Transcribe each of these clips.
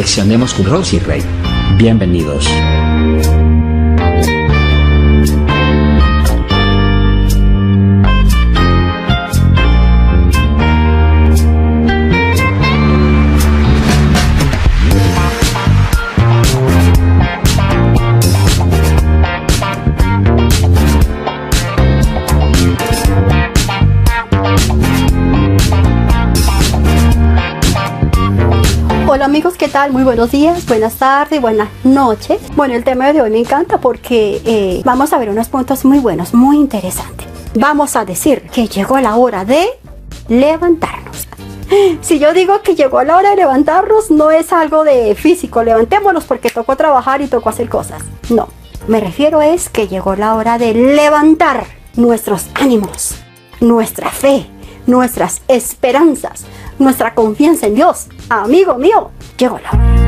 Reflexionemos con Rosy Rey. Bienvenidos. Amigos, ¿qué tal? Muy buenos días, buenas tardes, buenas noches. Bueno, el tema de hoy me encanta porque eh, vamos a ver unos puntos muy buenos, muy interesantes. Vamos a decir que llegó la hora de levantarnos. Si yo digo que llegó la hora de levantarnos, no es algo de físico, levantémonos porque tocó trabajar y tocó hacer cosas. No, me refiero es que llegó la hora de levantar nuestros ánimos, nuestra fe, nuestras esperanzas, nuestra confianza en Dios. Amigo mío, llegó la hora.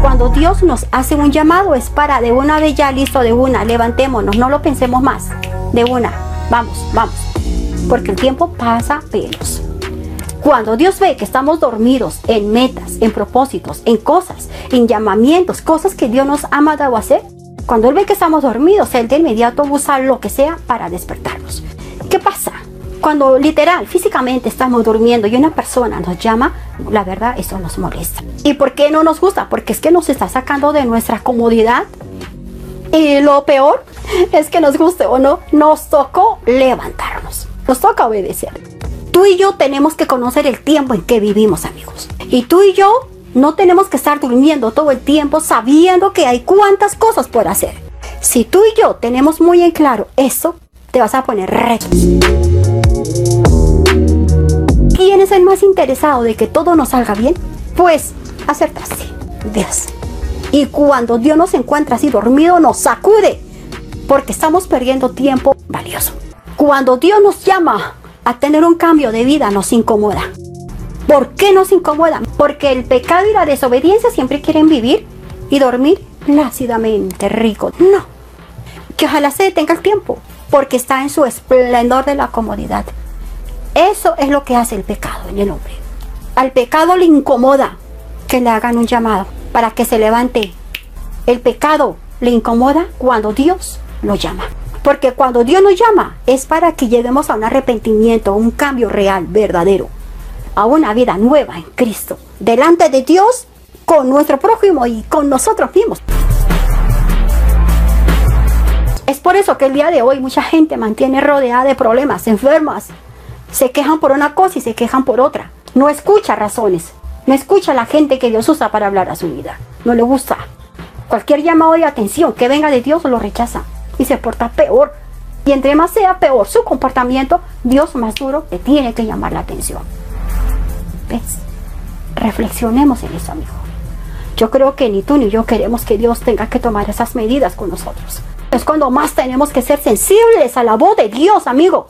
Cuando Dios nos hace un llamado es para de una vez ya listo, de una, levantémonos, no lo pensemos más, de una, vamos, vamos, porque el tiempo pasa veloz. Cuando Dios ve que estamos dormidos en metas, en propósitos, en cosas, en llamamientos, cosas que Dios nos ha mandado a hacer, cuando Él ve que estamos dormidos, Él de inmediato usa lo que sea para despertarnos. ¿Qué pasa? Cuando literal, físicamente estamos durmiendo y una persona nos llama, la verdad eso nos molesta. ¿Y por qué no nos gusta? Porque es que nos está sacando de nuestra comodidad. Y lo peor es que nos guste o no, nos tocó levantarnos. Nos toca obedecer. Tú y yo tenemos que conocer el tiempo en que vivimos, amigos. Y tú y yo no tenemos que estar durmiendo todo el tiempo sabiendo que hay cuantas cosas por hacer. Si tú y yo tenemos muy en claro eso, te vas a poner retos. ¿Quién es el más interesado de que todo nos salga bien? Pues acertaste, Dios. Y cuando Dios nos encuentra así dormido, nos sacude, porque estamos perdiendo tiempo valioso. Cuando Dios nos llama a tener un cambio de vida, nos incomoda. ¿Por qué nos incomoda? Porque el pecado y la desobediencia siempre quieren vivir y dormir plácidamente rico. No. Que ojalá se detenga el tiempo, porque está en su esplendor de la comodidad. Eso es lo que hace el pecado en el hombre. Al pecado le incomoda que le hagan un llamado para que se levante. El pecado le incomoda cuando Dios lo llama. Porque cuando Dios nos llama es para que lleguemos a un arrepentimiento, un cambio real, verdadero, a una vida nueva en Cristo, delante de Dios, con nuestro prójimo y con nosotros mismos. Es por eso que el día de hoy mucha gente mantiene rodeada de problemas, enfermas. Se quejan por una cosa y se quejan por otra. No escucha razones. No escucha la gente que Dios usa para hablar a su vida. No le gusta. Cualquier llamado de atención que venga de Dios lo rechaza y se porta peor. Y entre más sea peor su comportamiento, Dios más duro le tiene que llamar la atención. Reflexionemos en eso, amigo. Yo creo que ni tú ni yo queremos que Dios tenga que tomar esas medidas con nosotros. Es cuando más tenemos que ser sensibles a la voz de Dios, amigo.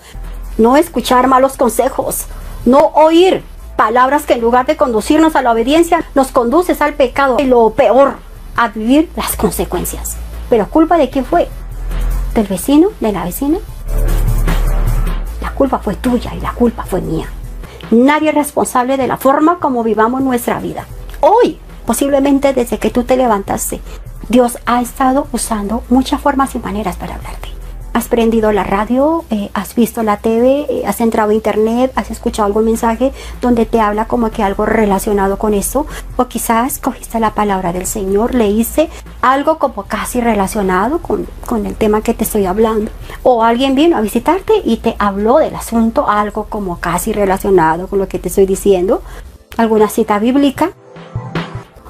No escuchar malos consejos, no oír palabras que en lugar de conducirnos a la obediencia, nos conduces al pecado y lo peor, a vivir las consecuencias. Pero culpa de quién fue? ¿Del vecino? ¿De la vecina? La culpa fue tuya y la culpa fue mía. Nadie es responsable de la forma como vivamos nuestra vida. Hoy, posiblemente desde que tú te levantaste, Dios ha estado usando muchas formas y maneras para hablarte. Has prendido la radio, eh, has visto la TV, eh, has entrado a internet, has escuchado algún mensaje donde te habla como que algo relacionado con eso. O quizás cogiste la palabra del Señor, leíste algo como casi relacionado con, con el tema que te estoy hablando. O alguien vino a visitarte y te habló del asunto, algo como casi relacionado con lo que te estoy diciendo. Alguna cita bíblica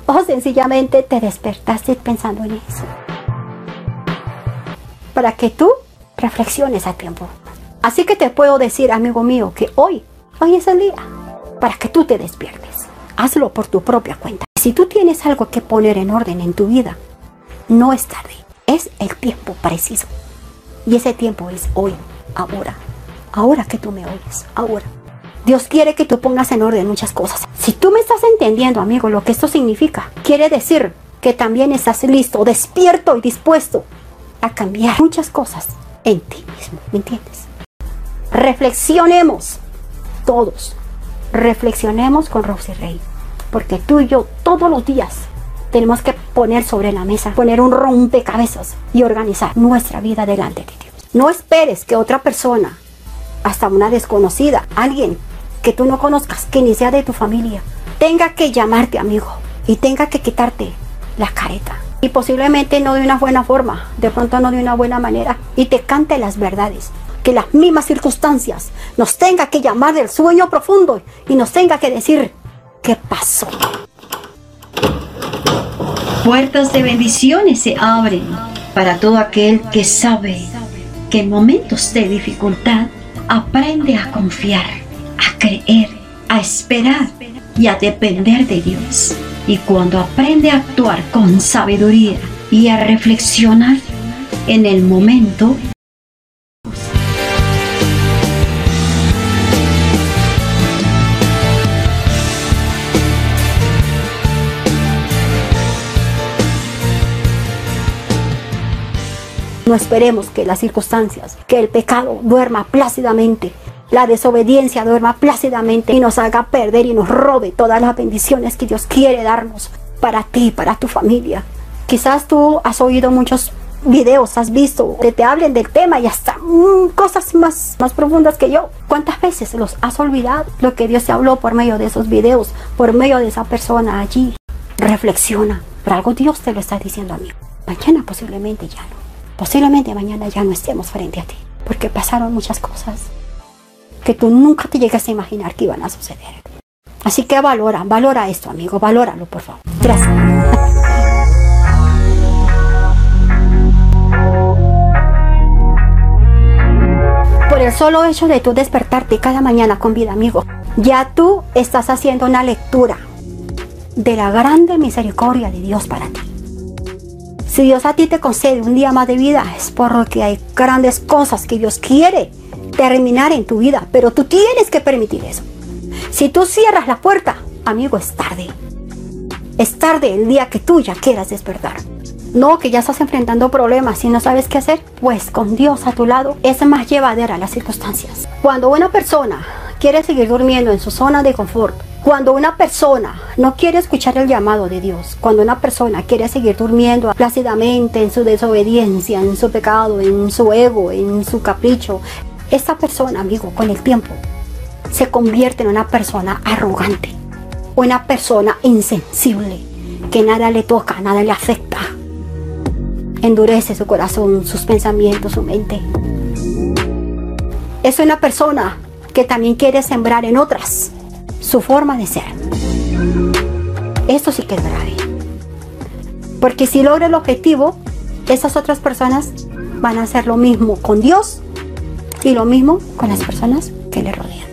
o sencillamente te despertaste pensando en eso. Para que tú reflexiones a tiempo. Así que te puedo decir, amigo mío, que hoy, hoy es el día para que tú te despiertes. Hazlo por tu propia cuenta. Si tú tienes algo que poner en orden en tu vida, no es tarde. Es el tiempo preciso. Y ese tiempo es hoy, ahora. Ahora que tú me oyes, ahora. Dios quiere que tú pongas en orden muchas cosas. Si tú me estás entendiendo, amigo, lo que esto significa, quiere decir que también estás listo, despierto y dispuesto a cambiar muchas cosas en ti mismo, ¿me entiendes? Reflexionemos todos, reflexionemos con Rosy Rey. Porque tú y yo todos los días tenemos que poner sobre la mesa, poner un rompecabezas y organizar nuestra vida delante de Dios. No esperes que otra persona, hasta una desconocida, alguien que tú no conozcas, que ni sea de tu familia, tenga que llamarte amigo y tenga que quitarte la careta. Y posiblemente no de una buena forma, de pronto no de una buena manera, y te cante las verdades. Que las mismas circunstancias nos tenga que llamar del sueño profundo y nos tenga que decir, ¿qué pasó? Puertas de bendiciones se abren para todo aquel que sabe que en momentos de dificultad aprende a confiar, a creer, a esperar y a depender de Dios. Y cuando aprende a actuar con sabiduría y a reflexionar en el momento, No esperemos que las circunstancias, que el pecado duerma plácidamente, la desobediencia duerma plácidamente y nos haga perder y nos robe todas las bendiciones que Dios quiere darnos para ti, para tu familia. Quizás tú has oído muchos videos, has visto que te hablen del tema y hasta mm, cosas más, más profundas que yo. ¿Cuántas veces los has olvidado lo que Dios te habló por medio de esos videos, por medio de esa persona allí? Reflexiona. Por algo Dios te lo está diciendo a mí. Mañana posiblemente ya no. Posiblemente mañana ya no estemos frente a ti, porque pasaron muchas cosas que tú nunca te llegas a imaginar que iban a suceder. Así que valora, valora esto, amigo, valóralo, por favor. Gracias. Por el solo hecho de tú despertarte cada mañana con vida, amigo, ya tú estás haciendo una lectura de la grande misericordia de Dios para ti. Si Dios a ti te concede un día más de vida, es porque hay grandes cosas que Dios quiere terminar en tu vida, pero tú tienes que permitir eso. Si tú cierras la puerta, amigo, es tarde. Es tarde el día que tú ya quieras despertar. No, que ya estás enfrentando problemas y no sabes qué hacer, pues con Dios a tu lado es más llevadera las circunstancias. Cuando una persona quiere seguir durmiendo en su zona de confort, cuando una persona no quiere escuchar el llamado de Dios, cuando una persona quiere seguir durmiendo plácidamente en su desobediencia, en su pecado, en su ego, en su capricho, esta persona, amigo, con el tiempo se convierte en una persona arrogante, una persona insensible, que nada le toca, nada le afecta. Endurece su corazón, sus pensamientos, su mente. Es una persona que también quiere sembrar en otras su forma de ser. Esto sí que es grave. Porque si logra el objetivo, esas otras personas van a hacer lo mismo con Dios y lo mismo con las personas que le rodean.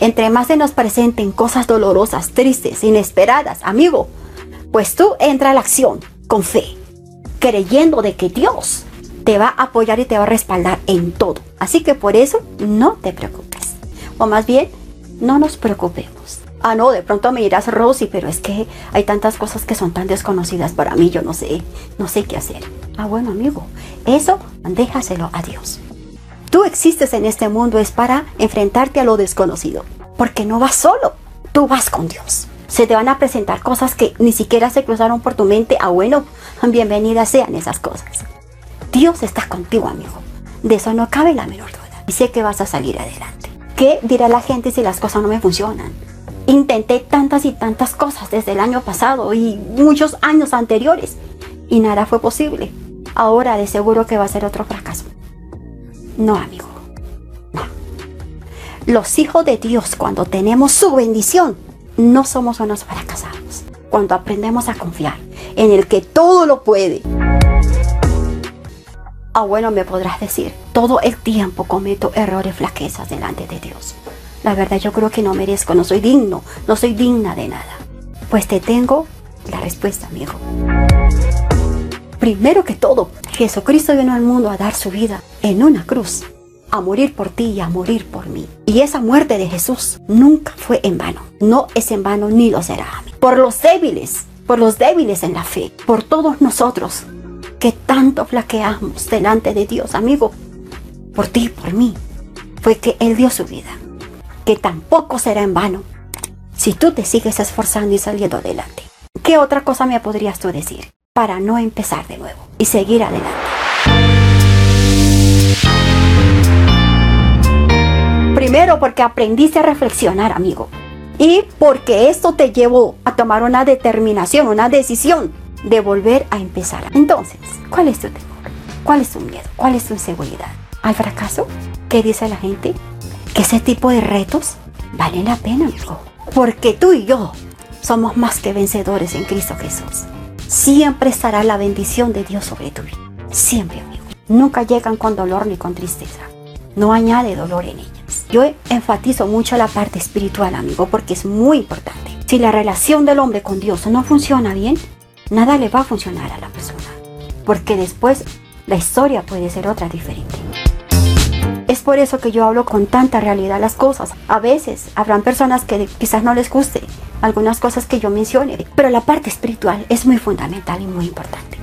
Entre más se nos presenten cosas dolorosas, tristes, inesperadas, amigo, pues tú entra a la acción con fe, creyendo de que Dios te va a apoyar y te va a respaldar en todo. Así que por eso no te preocupes. O más bien, no nos preocupemos. Ah, no, de pronto me dirás, Rosy, pero es que hay tantas cosas que son tan desconocidas para mí, yo no sé, no sé qué hacer. Ah, bueno, amigo, eso déjaselo a Dios. Tú existes en este mundo es para enfrentarte a lo desconocido, porque no vas solo, tú vas con Dios. Se te van a presentar cosas que ni siquiera se cruzaron por tu mente. Ah, bueno, bienvenidas sean esas cosas. Dios está contigo, amigo. De eso no cabe la menor duda. Y sé que vas a salir adelante. ¿Qué dirá la gente si las cosas no me funcionan? Intenté tantas y tantas cosas desde el año pasado y muchos años anteriores y nada fue posible. Ahora de seguro que va a ser otro fracaso. No, amigo. No. Los hijos de Dios, cuando tenemos su bendición, no somos unos fracasados. Cuando aprendemos a confiar en el que todo lo puede Ah, bueno, me podrás decir, todo el tiempo cometo errores, flaquezas delante de Dios. La verdad yo creo que no merezco, no soy digno, no soy digna de nada. Pues te tengo la respuesta, amigo. Primero que todo, Jesucristo vino al mundo a dar su vida en una cruz, a morir por ti y a morir por mí. Y esa muerte de Jesús nunca fue en vano. No es en vano ni lo será. Por los débiles, por los débiles en la fe, por todos nosotros que tanto flaqueamos delante de Dios, amigo, por ti, por mí, fue que Él dio su vida. que tampoco será en vano si tú te sigues esforzando y saliendo adelante. ¿Qué otra cosa me podrías tú decir para no empezar de nuevo y seguir adelante? Primero porque aprendiste a reflexionar, amigo. Y porque esto te llevó a tomar una determinación, una decisión de volver a empezar. Entonces, ¿cuál es tu temor? ¿Cuál es tu miedo? ¿Cuál es tu inseguridad? ¿Al fracaso? ¿Qué dice la gente? Que ese tipo de retos valen la pena, amigo. Porque tú y yo somos más que vencedores en Cristo Jesús. Siempre estará la bendición de Dios sobre tu vida. Siempre, amigo. Nunca llegan con dolor ni con tristeza. No añade dolor en ellas. Yo enfatizo mucho la parte espiritual, amigo, porque es muy importante. Si la relación del hombre con Dios no funciona bien, nada le va a funcionar a la persona. Porque después la historia puede ser otra diferente. Es por eso que yo hablo con tanta realidad las cosas. A veces habrán personas que quizás no les guste algunas cosas que yo mencione, pero la parte espiritual es muy fundamental y muy importante.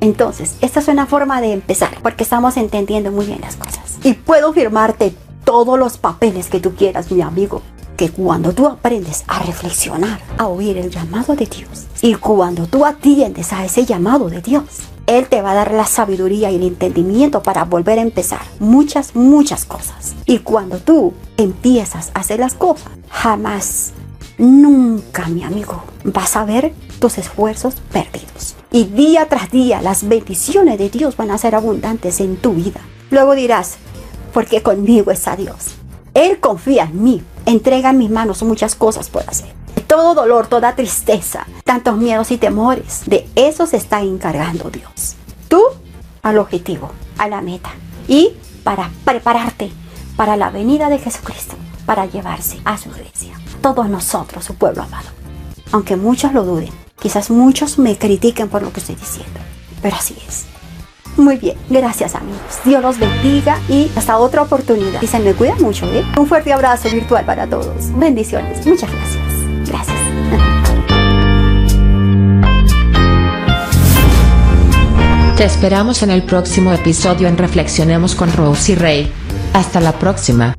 Entonces, esta es una forma de empezar, porque estamos entendiendo muy bien las cosas. Y puedo firmarte todos los papeles que tú quieras, mi amigo, que cuando tú aprendes a reflexionar, a oír el llamado de Dios, y cuando tú atiendes a ese llamado de Dios, él te va a dar la sabiduría y el entendimiento para volver a empezar muchas, muchas cosas. Y cuando tú empiezas a hacer las cosas, jamás, nunca, mi amigo, vas a ver tus esfuerzos perdidos. Y día tras día las bendiciones de Dios van a ser abundantes en tu vida. Luego dirás, porque conmigo está Dios. Él confía en mí, entrega en mis manos muchas cosas por hacer todo dolor, toda tristeza, tantos miedos y temores. De eso se está encargando Dios. Tú al objetivo, a la meta. Y para prepararte para la venida de Jesucristo, para llevarse a su iglesia. Todos nosotros, su pueblo amado. Aunque muchos lo duden, quizás muchos me critiquen por lo que estoy diciendo, pero así es. Muy bien, gracias amigos. Dios los bendiga y hasta otra oportunidad. Y se me cuida mucho, ¿eh? Un fuerte abrazo virtual para todos. Bendiciones. Muchas gracias. Te esperamos en el próximo episodio en Reflexionemos con Rose y Rey. Hasta la próxima.